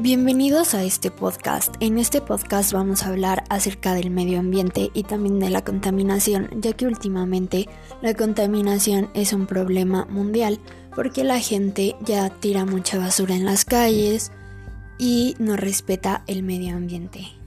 Bienvenidos a este podcast. En este podcast vamos a hablar acerca del medio ambiente y también de la contaminación, ya que últimamente la contaminación es un problema mundial porque la gente ya tira mucha basura en las calles y no respeta el medio ambiente.